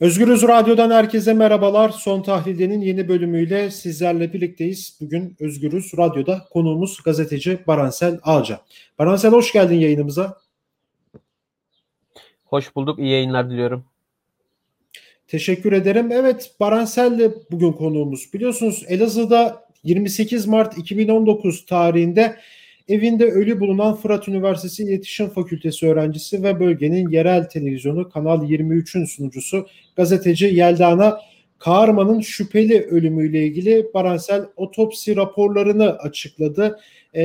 Özgürüz Radyo'dan herkese merhabalar. Son Tahlilde'nin yeni bölümüyle sizlerle birlikteyiz. Bugün Özgürüz Radyo'da konuğumuz gazeteci Baransel Ağca. Baransel hoş geldin yayınımıza. Hoş bulduk. İyi yayınlar diliyorum. Teşekkür ederim. Evet Baransel de bugün konuğumuz. Biliyorsunuz Elazığ'da 28 Mart 2019 tarihinde Evinde ölü bulunan Fırat Üniversitesi İletişim Fakültesi öğrencisi ve bölgenin yerel televizyonu Kanal 23'ün sunucusu gazeteci Yeldana Kağırman'ın şüpheli ölümüyle ilgili Baransel otopsi raporlarını açıkladı. E,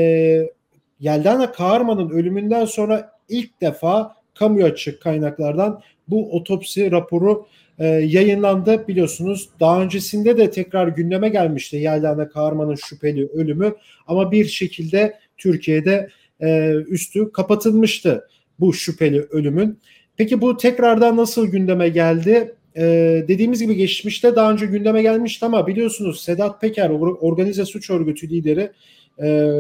Yeldana Kağırman'ın ölümünden sonra ilk defa kamu açık kaynaklardan bu otopsi raporu e, yayınlandı. Biliyorsunuz daha öncesinde de tekrar gündeme gelmişti Yeldana Kağırman'ın şüpheli ölümü ama bir şekilde Türkiye'de e, üstü kapatılmıştı bu şüpheli ölümün. Peki bu tekrardan nasıl gündeme geldi? Ee, dediğimiz gibi geçmişte daha önce gündeme gelmişti ama biliyorsunuz Sedat Peker organize suç örgütü lideri e,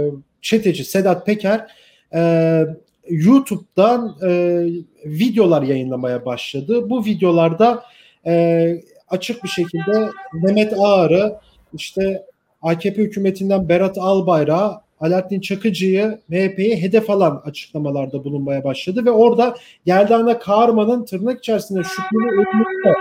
çeteci Sedat Peker e, YouTube'dan e, videolar yayınlamaya başladı. Bu videolarda e, açık bir şekilde Mehmet Ağar'ı işte AKP hükümetinden Berat Albayrak'ı Alaaddin Çakıcı'yı MHP'ye hedef alan açıklamalarda bulunmaya başladı ve orada Yeldana Kağırman'ın tırnak içerisinde şüpheli ölümünü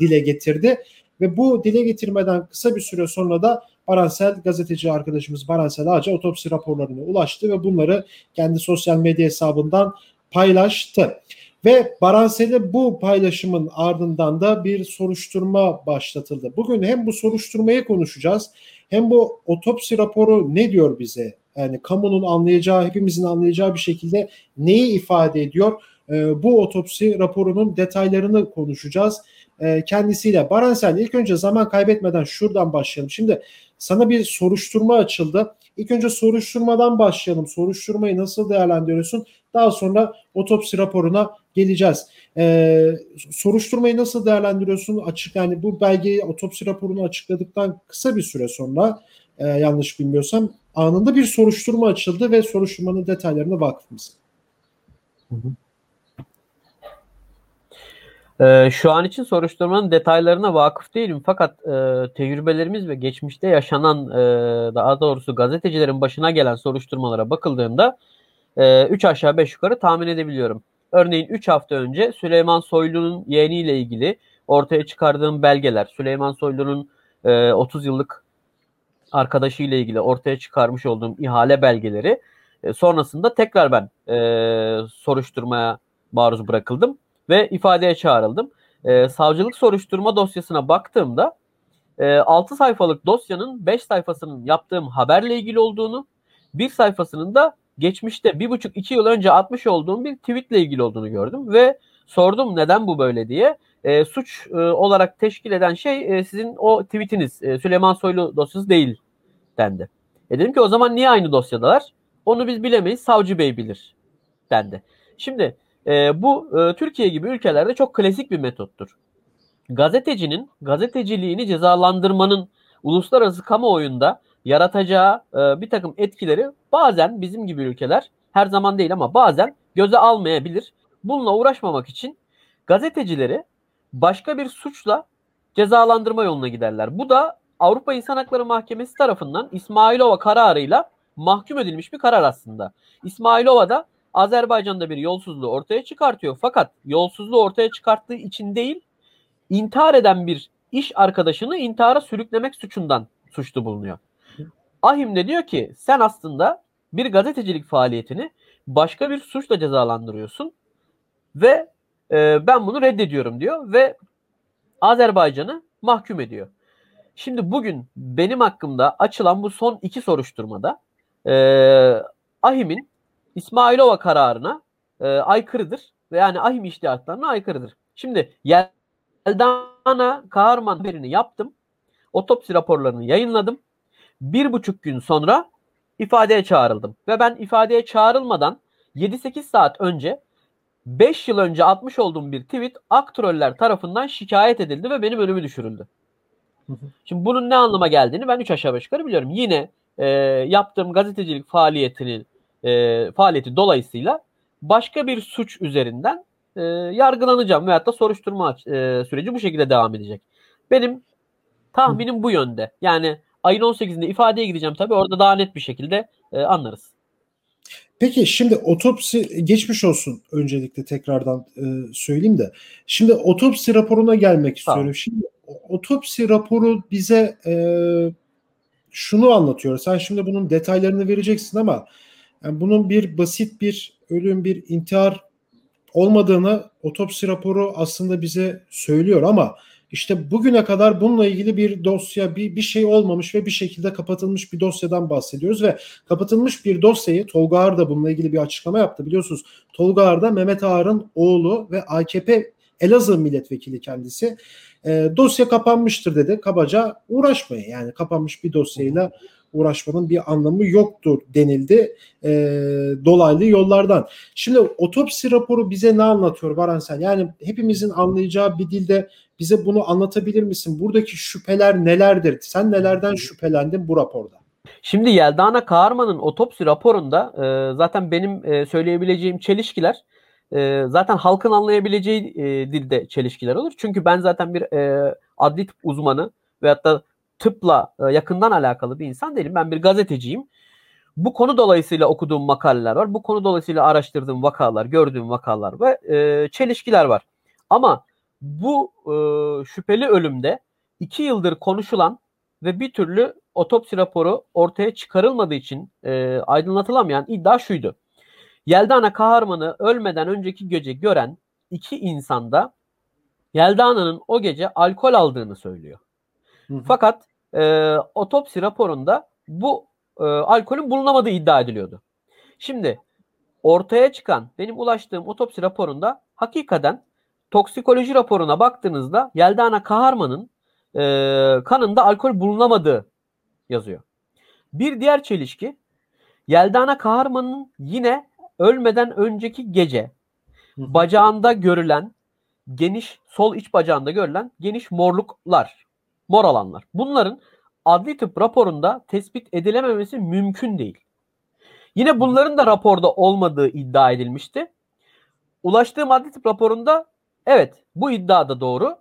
dile getirdi. Ve bu dile getirmeden kısa bir süre sonra da Baransel gazeteci arkadaşımız Baransel Ağaca otopsi raporlarına ulaştı ve bunları kendi sosyal medya hesabından paylaştı. Ve Baransel'e bu paylaşımın ardından da bir soruşturma başlatıldı. Bugün hem bu soruşturmayı konuşacağız hem bu otopsi raporu ne diyor bize? Yani kamunun anlayacağı, hepimizin anlayacağı bir şekilde neyi ifade ediyor? E, bu otopsi raporunun detaylarını konuşacağız e, kendisiyle. Baransel ilk önce zaman kaybetmeden şuradan başlayalım. Şimdi sana bir soruşturma açıldı. İlk önce soruşturmadan başlayalım. Soruşturmayı nasıl değerlendiriyorsun? Daha sonra otopsi raporuna geleceğiz. Ee, soruşturmayı nasıl değerlendiriyorsun? Açık yani bu belgeyi otopsi raporunu açıkladıktan kısa bir süre sonra e, yanlış bilmiyorsam anında bir soruşturma açıldı ve soruşturmanın detaylarına vakıf mısın? Ee, şu an için soruşturmanın detaylarına vakıf değilim fakat e, tecrübelerimiz ve geçmişte yaşanan e, daha doğrusu gazetecilerin başına gelen soruşturmalara bakıldığında 3 e, aşağı 5 yukarı tahmin edebiliyorum. Örneğin 3 hafta önce Süleyman Soylu'nun yeğeniyle ilgili ortaya çıkardığım belgeler, Süleyman Soylu'nun e, 30 yıllık arkadaşıyla ilgili ortaya çıkarmış olduğum ihale belgeleri e, sonrasında tekrar ben e, soruşturmaya maruz bırakıldım ve ifadeye çağrıldım. E, savcılık soruşturma dosyasına baktığımda e, 6 sayfalık dosyanın 5 sayfasının yaptığım haberle ilgili olduğunu, bir sayfasının da geçmişte bir buçuk iki yıl önce atmış olduğum bir tweetle ilgili olduğunu gördüm ve sordum neden bu böyle diye. E, suç e, olarak teşkil eden şey e, sizin o tweetiniz e, Süleyman Soylu dosyası değil dendi. E dedim ki o zaman niye aynı dosyadalar? Onu biz bilemeyiz savcı bey bilir dendi. Şimdi e, bu e, Türkiye gibi ülkelerde çok klasik bir metottur. Gazetecinin gazeteciliğini cezalandırmanın uluslararası kamuoyunda yaratacağı e, bir takım etkileri bazen bizim gibi ülkeler her zaman değil ama bazen göze almayabilir. Bununla uğraşmamak için gazetecileri başka bir suçla cezalandırma yoluna giderler. Bu da Avrupa İnsan Hakları Mahkemesi tarafından İsmailova kararıyla mahkum edilmiş bir karar aslında. İsmailova da Azerbaycan'da bir yolsuzluğu ortaya çıkartıyor. Fakat yolsuzluğu ortaya çıkarttığı için değil, intihar eden bir iş arkadaşını intihara sürüklemek suçundan suçlu bulunuyor. Ahim de diyor ki sen aslında bir gazetecilik faaliyetini başka bir suçla cezalandırıyorsun ve e, ben bunu reddediyorum diyor ve Azerbaycan'ı mahkum ediyor. Şimdi bugün benim hakkımda açılan bu son iki soruşturmada e, Ahim'in İsmailova kararına e, aykırıdır ve yani Ahim iştihatlarına aykırıdır. Şimdi Yeldana Kahraman haberini yaptım. Otopsi raporlarını yayınladım bir buçuk gün sonra ifadeye çağrıldım. Ve ben ifadeye çağrılmadan 7-8 saat önce 5 yıl önce atmış olduğum bir tweet aktroller tarafından şikayet edildi ve benim önümü düşürüldü. Şimdi bunun ne anlama geldiğini ben 3 aşağı 5 yukarı biliyorum. Yine e, yaptığım gazetecilik faaliyetinin e, faaliyeti dolayısıyla başka bir suç üzerinden e, yargılanacağım veyahut da soruşturma e, süreci bu şekilde devam edecek. Benim tahminim bu yönde. Yani ayın 18'inde ifadeye gideceğim tabii orada daha net bir şekilde e, anlarız. Peki şimdi otopsi geçmiş olsun öncelikle tekrardan e, söyleyeyim de. Şimdi otopsi raporuna gelmek istiyorum. Tamam. Şimdi otopsi raporu bize e, şunu anlatıyor. Sen şimdi bunun detaylarını vereceksin ama yani bunun bir basit bir ölüm, bir intihar olmadığını otopsi raporu aslında bize söylüyor ama işte bugüne kadar bununla ilgili bir dosya, bir, bir şey olmamış ve bir şekilde kapatılmış bir dosyadan bahsediyoruz ve kapatılmış bir dosyayı Tolga Ağar da bununla ilgili bir açıklama yaptı. Biliyorsunuz Tolga Ağar da Mehmet Ağar'ın oğlu ve AKP Elazığ milletvekili kendisi. E, dosya kapanmıştır dedi. Kabaca uğraşmayın. Yani kapanmış bir dosyayla uğraşmanın bir anlamı yoktur denildi e, dolaylı yollardan. Şimdi otopsi raporu bize ne anlatıyor Baransel? Yani hepimizin anlayacağı bir dilde bize bunu anlatabilir misin? Buradaki şüpheler nelerdir? Sen nelerden şüphelendin bu raporda? Şimdi Yeldana Kahraman'ın otopsi raporunda e, zaten benim e, söyleyebileceğim çelişkiler e, zaten halkın anlayabileceği e, dilde çelişkiler olur. Çünkü ben zaten bir e, adli tıp uzmanı veyahut da tıpla e, yakından alakalı bir insan değilim. Ben bir gazeteciyim. Bu konu dolayısıyla okuduğum makaleler var. Bu konu dolayısıyla araştırdığım vakalar, gördüğüm vakalar ve e, çelişkiler var. Ama bu e, şüpheli ölümde iki yıldır konuşulan ve bir türlü otopsi raporu ortaya çıkarılmadığı için e, aydınlatılamayan iddia şuydu. Yeldana Kaharman'ı ölmeden önceki gece gören iki insanda Yeldana'nın o gece alkol aldığını söylüyor. Hı hı. Fakat e, otopsi raporunda bu e, alkolün bulunamadığı iddia ediliyordu. Şimdi ortaya çıkan benim ulaştığım otopsi raporunda hakikaten toksikoloji raporuna baktığınızda Yeldana Kaharman'ın e, kanında alkol bulunamadığı yazıyor. Bir diğer çelişki Yeldana Kaharman'ın yine ölmeden önceki gece bacağında görülen geniş sol iç bacağında görülen geniş morluklar, mor alanlar. Bunların adli tıp raporunda tespit edilememesi mümkün değil. Yine bunların da raporda olmadığı iddia edilmişti. Ulaştığım adli tıp raporunda evet bu iddia da doğru.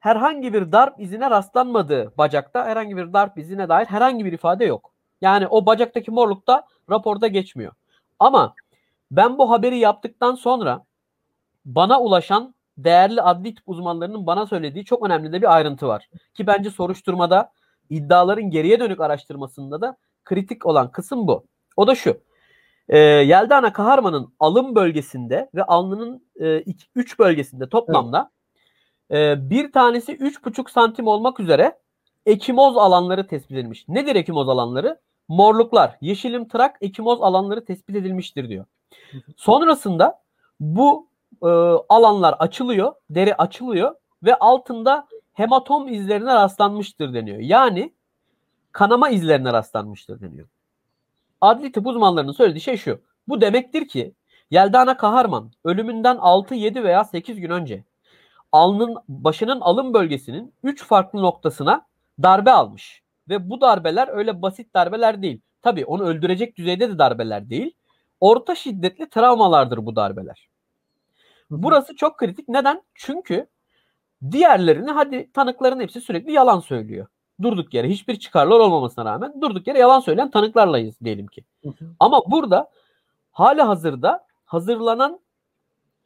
Herhangi bir darp izine rastlanmadığı bacakta herhangi bir darp izine dair herhangi bir ifade yok. Yani o bacaktaki morluk da raporda geçmiyor. Ama ben bu haberi yaptıktan sonra bana ulaşan değerli adli tıp uzmanlarının bana söylediği çok önemli de bir ayrıntı var. Ki bence soruşturmada iddiaların geriye dönük araştırmasında da kritik olan kısım bu. O da şu. E, Yeldana Kaharman'ın alın bölgesinde ve alnının 3 e, bölgesinde toplamda evet. e, bir tanesi 3,5 santim olmak üzere ekimoz alanları tespit edilmiş. Nedir ekimoz alanları? Morluklar, yeşilim tırak ekimoz alanları tespit edilmiştir diyor. Sonrasında bu e, alanlar açılıyor, deri açılıyor ve altında hematom izlerine rastlanmıştır deniyor. Yani kanama izlerine rastlanmıştır deniyor. Adli tıp uzmanlarının söylediği şey şu. Bu demektir ki Yeldana Kaharman ölümünden 6, 7 veya 8 gün önce alnın başının alın bölgesinin 3 farklı noktasına darbe almış. Ve bu darbeler öyle basit darbeler değil. Tabii onu öldürecek düzeyde de darbeler değil. Orta şiddetli travmalardır bu darbeler. Burası çok kritik. Neden? Çünkü diğerlerini hadi tanıkların hepsi sürekli yalan söylüyor. Durduk yere hiçbir çıkarlar olmamasına rağmen durduk yere yalan söyleyen tanıklarlayız diyelim ki. Ama burada hali hazırda hazırlanan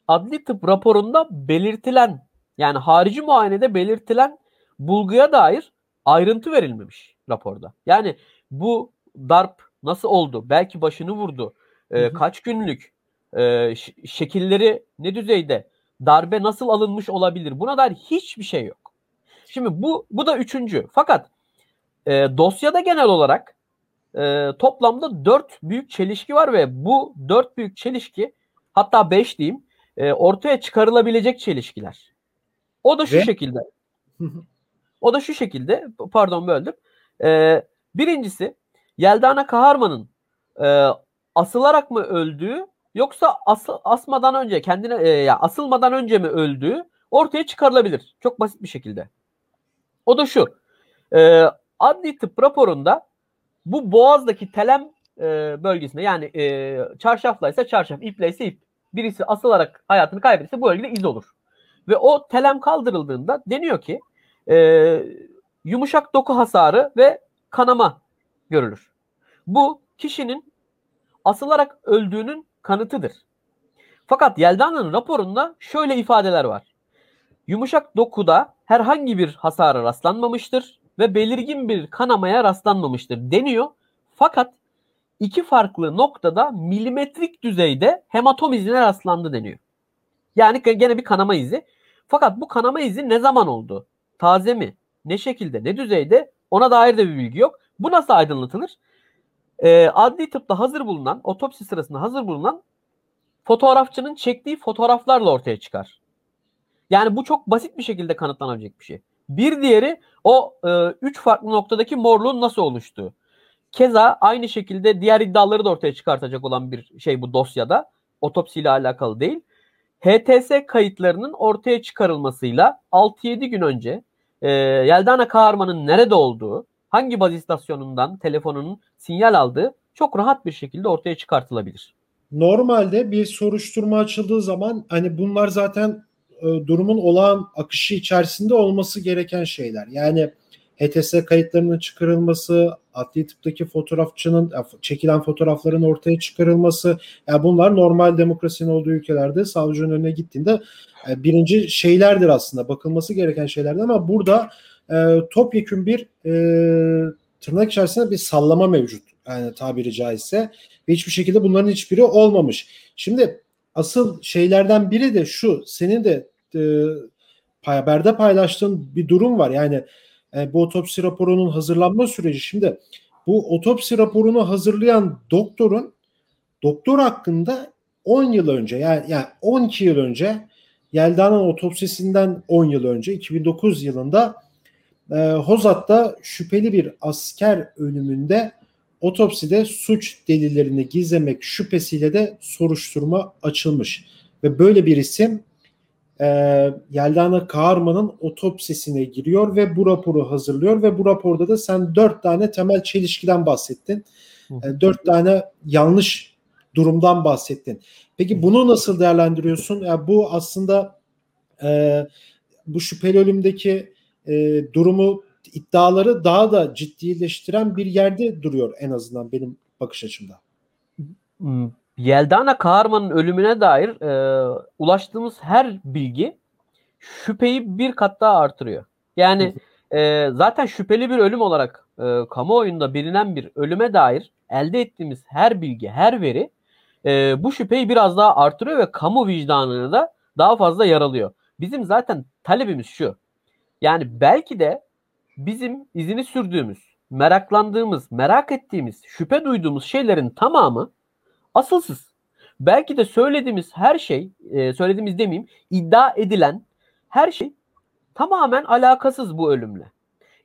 adli tıp raporunda belirtilen yani harici muayenede belirtilen bulguya dair ayrıntı verilmemiş raporda. Yani bu darp nasıl oldu? Belki başını vurdu. Ee, kaç günlük? Ee, şekilleri ne düzeyde? Darbe nasıl alınmış olabilir? Buna dair hiçbir şey yok. Şimdi bu bu da üçüncü. Fakat e, dosyada genel olarak e, toplamda dört büyük çelişki var ve bu dört büyük çelişki hatta beş diyeyim e, ortaya çıkarılabilecek çelişkiler. O da şu ve? şekilde. o da şu şekilde pardon böldüm. E, birincisi Yeldana Kaharman'ın e, asılarak mı öldüğü yoksa as, asmadan önce kendine e, ya asılmadan önce mi öldüğü ortaya çıkarılabilir. Çok basit bir şekilde. O da şu. E, adli tıp raporunda bu boğazdaki telem e, bölgesinde yani e, çarşafla ise çarşaf, iple ise ip. birisi asılarak hayatını kaybederse bu bölgede iz olur. Ve o telem kaldırıldığında deniyor ki e, yumuşak doku hasarı ve kanama görülür. Bu kişinin asılarak öldüğünün kanıtıdır. Fakat Yelda'nın raporunda şöyle ifadeler var. Yumuşak dokuda herhangi bir hasara rastlanmamıştır ve belirgin bir kanamaya rastlanmamıştır deniyor. Fakat iki farklı noktada milimetrik düzeyde hematom izine rastlandı deniyor. Yani gene bir kanama izi. Fakat bu kanama izi ne zaman oldu? Taze mi? Ne şekilde? Ne düzeyde? Ona dair de bir bilgi yok. Bu nasıl aydınlatılır? Ee, adli tıpta hazır bulunan, otopsi sırasında hazır bulunan fotoğrafçının çektiği fotoğraflarla ortaya çıkar. Yani bu çok basit bir şekilde kanıtlanabilecek bir şey. Bir diğeri o e, üç farklı noktadaki morluğun nasıl oluştuğu. Keza aynı şekilde diğer iddiaları da ortaya çıkartacak olan bir şey bu dosyada. Otopsiyle alakalı değil. HTS kayıtlarının ortaya çıkarılmasıyla 6-7 gün önce e, Yeldana Kaharman'ın nerede olduğu, hangi baz istasyonundan telefonunun sinyal aldığı çok rahat bir şekilde ortaya çıkartılabilir. Normalde bir soruşturma açıldığı zaman hani bunlar zaten e, durumun olağan akışı içerisinde olması gereken şeyler. Yani HTS kayıtlarının çıkarılması, adli tıptaki fotoğrafçının çekilen fotoğrafların ortaya çıkarılması, yani bunlar normal demokrasinin olduğu ülkelerde savcının önüne gittiğinde e, birinci şeylerdir aslında bakılması gereken şeylerdir ama burada e, topyekün bir e, tırnak içerisinde bir sallama mevcut yani tabiri caizse ve hiçbir şekilde bunların hiçbiri olmamış. Şimdi asıl şeylerden biri de şu senin de e, haberde paylaştığın bir durum var yani e, bu otopsi raporunun hazırlanma süreci. Şimdi bu otopsi raporunu hazırlayan doktorun doktor hakkında 10 yıl önce yani, yani 12 yıl önce Yelda'nın otopsisinden 10 yıl önce 2009 yılında e, Hozat'ta şüpheli bir asker ölümünde otopside suç delillerini gizlemek şüphesiyle de soruşturma açılmış. Ve böyle bir isim e, Yeldana Kağarman'ın otopsisine giriyor ve bu raporu hazırlıyor ve bu raporda da sen dört tane temel çelişkiden bahsettin. E, dört tane yanlış durumdan bahsettin. Peki bunu nasıl değerlendiriyorsun? Yani bu aslında e, bu şüpheli ölümdeki e, durumu iddiaları daha da ciddileştiren bir yerde duruyor en azından benim bakış açımda. Hmm. Yeldana Kaharman'ın ölümüne dair e, ulaştığımız her bilgi şüpheyi bir kat daha artırıyor. Yani e, zaten şüpheli bir ölüm olarak e, kamuoyunda bilinen bir ölüme dair elde ettiğimiz her bilgi, her veri e, bu şüpheyi biraz daha artırıyor ve kamu vicdanını da daha fazla yaralıyor. Bizim zaten talebimiz şu. Yani belki de bizim izini sürdüğümüz, meraklandığımız, merak ettiğimiz, şüphe duyduğumuz şeylerin tamamı asılsız. Belki de söylediğimiz her şey, e, söylediğimiz demeyeyim, iddia edilen her şey tamamen alakasız bu ölümle.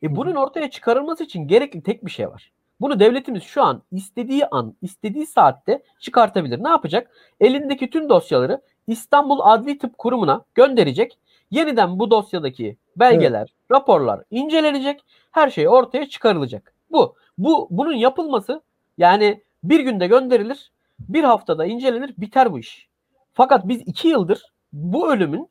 E bunun ortaya çıkarılması için gerekli tek bir şey var. Bunu devletimiz şu an istediği an, istediği saatte çıkartabilir. Ne yapacak? Elindeki tüm dosyaları İstanbul Adli Tıp Kurumu'na gönderecek. Yeniden bu dosyadaki belgeler. Raporlar incelenecek. Her şey ortaya çıkarılacak. Bu. Bu bunun yapılması yani bir günde gönderilir, bir haftada incelenir, biter bu iş. Fakat biz iki yıldır bu ölümün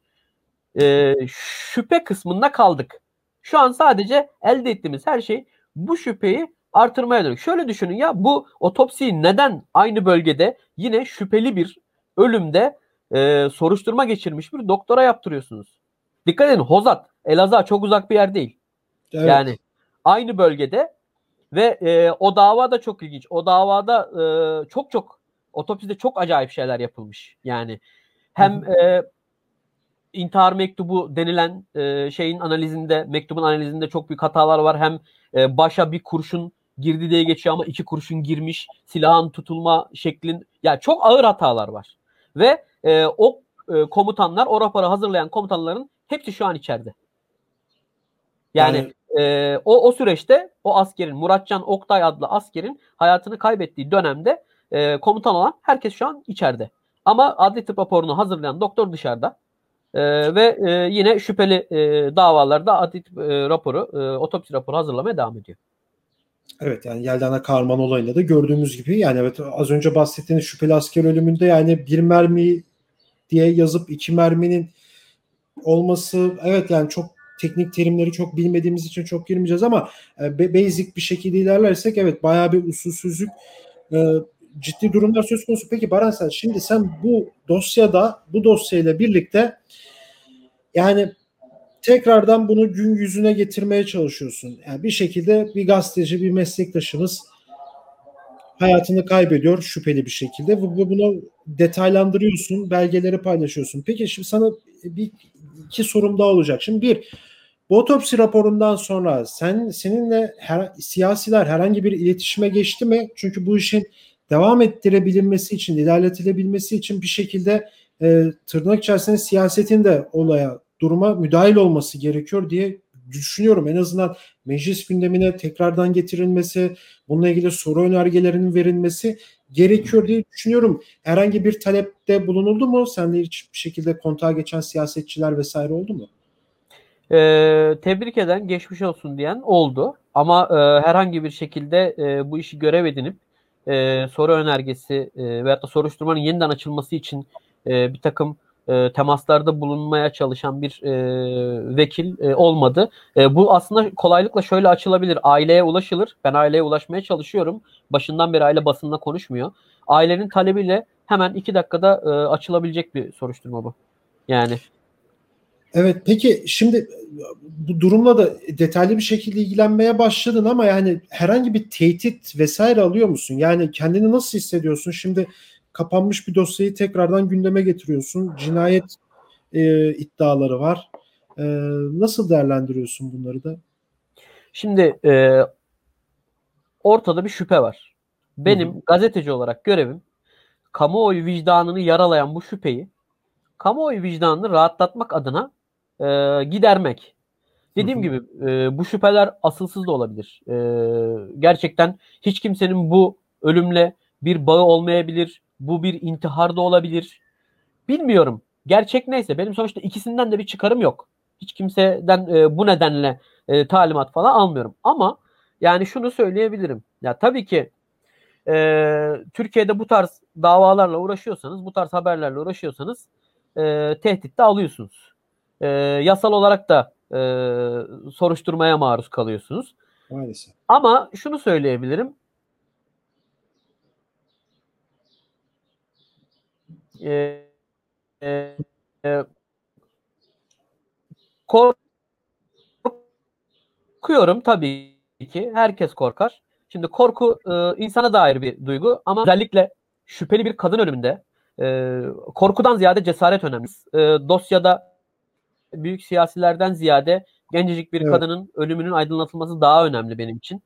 e, şüphe kısmında kaldık. Şu an sadece elde ettiğimiz her şey bu şüpheyi artırmaya dönük. Şöyle düşünün ya bu otopsiyi neden aynı bölgede yine şüpheli bir ölümde e, soruşturma geçirmiş bir doktora yaptırıyorsunuz? Dikkat edin Hozat, Elazığ çok uzak bir yer değil. Evet. Yani aynı bölgede ve e, o dava da çok ilginç. O davada e, çok çok otopside çok acayip şeyler yapılmış. Yani hem e, intihar mektubu denilen e, şeyin analizinde, mektubun analizinde çok büyük hatalar var. Hem e, başa bir kurşun girdi diye geçiyor ama iki kurşun girmiş. Silahın tutulma şeklin yani çok ağır hatalar var. Ve e, o e, komutanlar, o raporu hazırlayan komutanların hepsi şu an içeride. Yani, yani e, o o süreçte o askerin Muratcan Oktay adlı askerin hayatını kaybettiği dönemde e, komutan olan herkes şu an içeride. Ama adli tıp raporunu hazırlayan doktor dışarıda. E, ve e, yine şüpheli e, davalarda adli tıp e, raporu, e, otopsi raporu hazırlamaya devam ediyor. Evet yani Yeldana Karman olayında da gördüğümüz gibi yani evet az önce bahsettiğiniz şüpheli asker ölümünde yani bir mermi diye yazıp iki merminin olması evet yani çok teknik terimleri çok bilmediğimiz için çok girmeyeceğiz ama e, basic bir şekilde ilerlersek evet bayağı bir usulsüzlük e, ciddi durumlar söz konusu. Peki Baran sen şimdi sen bu dosyada bu dosyayla birlikte yani tekrardan bunu gün yüzüne getirmeye çalışıyorsun. Yani bir şekilde bir gazeteci, bir meslektaşınız hayatını kaybediyor şüpheli bir şekilde ve bunu detaylandırıyorsun, belgeleri paylaşıyorsun. Peki şimdi sana bir iki sorum daha olacak. Şimdi bir bu otopsi raporundan sonra sen seninle her, siyasiler herhangi bir iletişime geçti mi? Çünkü bu işin devam ettirebilmesi için, ilerletilebilmesi için bir şekilde e, tırnak içerisinde siyasetin de olaya, duruma müdahil olması gerekiyor diye düşünüyorum. En azından meclis gündemine tekrardan getirilmesi, bununla ilgili soru önergelerinin verilmesi gerekiyor diye düşünüyorum. Herhangi bir talepte bulunuldu mu? Sende hiç bir şekilde kontağa geçen siyasetçiler vesaire oldu mu? Ee, tebrik eden, geçmiş olsun diyen oldu. Ama e, herhangi bir şekilde e, bu işi görev edinip e, soru önergesi e, veyahut da soruşturmanın yeniden açılması için e, bir takım e, temaslarda bulunmaya çalışan bir e, vekil e, olmadı. E, bu aslında kolaylıkla şöyle açılabilir. Aileye ulaşılır. Ben aileye ulaşmaya çalışıyorum. Başından beri aile basında konuşmuyor. Ailenin talebiyle hemen iki dakikada e, açılabilecek bir soruşturma bu. Yani. Evet peki şimdi bu durumla da detaylı bir şekilde ilgilenmeye başladın ama yani herhangi bir tehdit vesaire alıyor musun? Yani kendini nasıl hissediyorsun? Şimdi kapanmış bir dosyayı tekrardan gündeme getiriyorsun. Cinayet e, iddiaları var. E, nasıl değerlendiriyorsun bunları da? Şimdi e, ortada bir şüphe var. Benim Hı-hı. gazeteci olarak görevim kamuoyu vicdanını yaralayan bu şüpheyi kamuoyu vicdanını rahatlatmak adına e, gidermek. Dediğim Hı-hı. gibi e, bu şüpheler asılsız da olabilir. E, gerçekten hiç kimsenin bu ölümle bir bağı olmayabilir. Bu bir intihar da olabilir. Bilmiyorum. Gerçek neyse benim sonuçta ikisinden de bir çıkarım yok. Hiç kimseden e, bu nedenle e, talimat falan almıyorum. Ama yani şunu söyleyebilirim. Ya tabii ki e, Türkiye'de bu tarz davalarla uğraşıyorsanız, bu tarz haberlerle uğraşıyorsanız e, tehdit de alıyorsunuz. E, yasal olarak da e, soruşturmaya maruz kalıyorsunuz. Maalesef. Ama şunu söyleyebilirim. E, e, korkuyorum tabii ki. Herkes korkar. Şimdi korku e, insana dair bir duygu ama özellikle şüpheli bir kadın ölümünde e, korkudan ziyade cesaret önemli. E, dosyada büyük siyasilerden ziyade gencecik bir evet. kadının ölümünün aydınlatılması daha önemli benim için.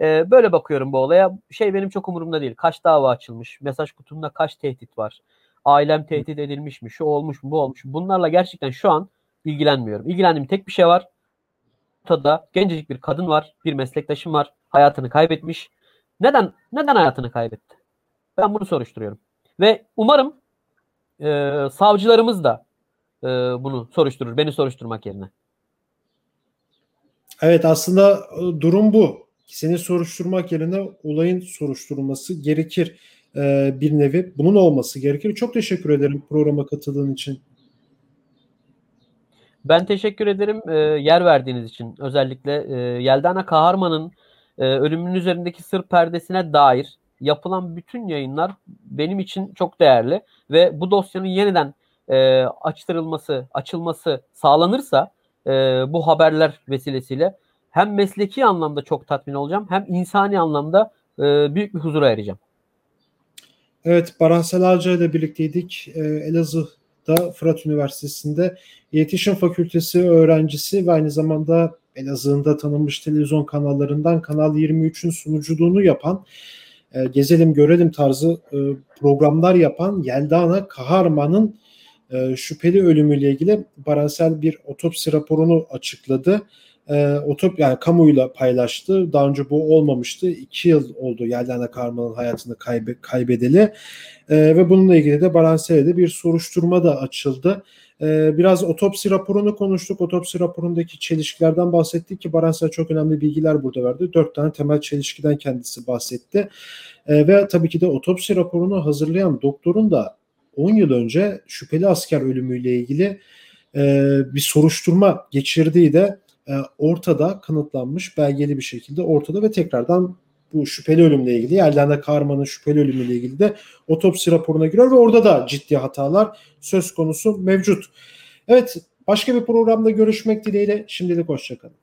E, böyle bakıyorum bu olaya. Şey benim çok umurumda değil. Kaç dava açılmış? Mesaj kutumda kaç tehdit var? Ailem tehdit edilmiş mi, şu olmuş mu, bu olmuş mu? Bunlarla gerçekten şu an ilgilenmiyorum. İlgilendiğim tek bir şey var. Ortada gencecik bir kadın var, bir meslektaşım var, hayatını kaybetmiş. Neden neden hayatını kaybetti? Ben bunu soruşturuyorum. Ve umarım e, savcılarımız da e, bunu soruşturur, beni soruşturmak yerine. Evet aslında e, durum bu. Seni soruşturmak yerine olayın soruşturulması gerekir e, bir nevi bunun olması gerekir. Çok teşekkür ederim programa katıldığın için. Ben teşekkür ederim e, yer verdiğiniz için. Özellikle e, Yeldana Kaharman'ın e, ölümünün üzerindeki sır perdesine dair yapılan bütün yayınlar benim için çok değerli ve bu dosyanın yeniden e, açtırılması, açılması sağlanırsa e, bu haberler vesilesiyle hem mesleki anlamda çok tatmin olacağım hem insani anlamda e, büyük bir huzura ereceğim. Evet, Baran Selalca ile birlikteydik. Ee, Elazığ'da Fırat Üniversitesi'nde İletişim Fakültesi öğrencisi ve aynı zamanda Elazığ'ın da tanınmış televizyon kanallarından Kanal 23'ün sunuculuğunu yapan e, gezelim görelim tarzı e, programlar yapan Yeldana Kaharman'ın e, şüpheli ölümüyle ilgili Baransel bir otopsi raporunu açıkladı e, otop yani kamuyla paylaştı. Daha önce bu olmamıştı. İki yıl oldu Yeldana Karman'ın hayatını kaybe, kaybedeli. E, ve bununla ilgili de Baransel'de bir soruşturma da açıldı. E, biraz otopsi raporunu konuştuk. Otopsi raporundaki çelişkilerden bahsettik ki Baransel çok önemli bilgiler burada verdi. Dört tane temel çelişkiden kendisi bahsetti. E, ve tabii ki de otopsi raporunu hazırlayan doktorun da 10 yıl önce şüpheli asker ölümüyle ilgili e, bir soruşturma geçirdiği de e, ortada kanıtlanmış belgeli bir şekilde ortada ve tekrardan bu şüpheli ölümle ilgili Yelda Karman'ın şüpheli ölümüyle ilgili de otopsi raporuna giriyor ve orada da ciddi hatalar söz konusu mevcut. Evet başka bir programda görüşmek dileğiyle şimdilik hoşçakalın.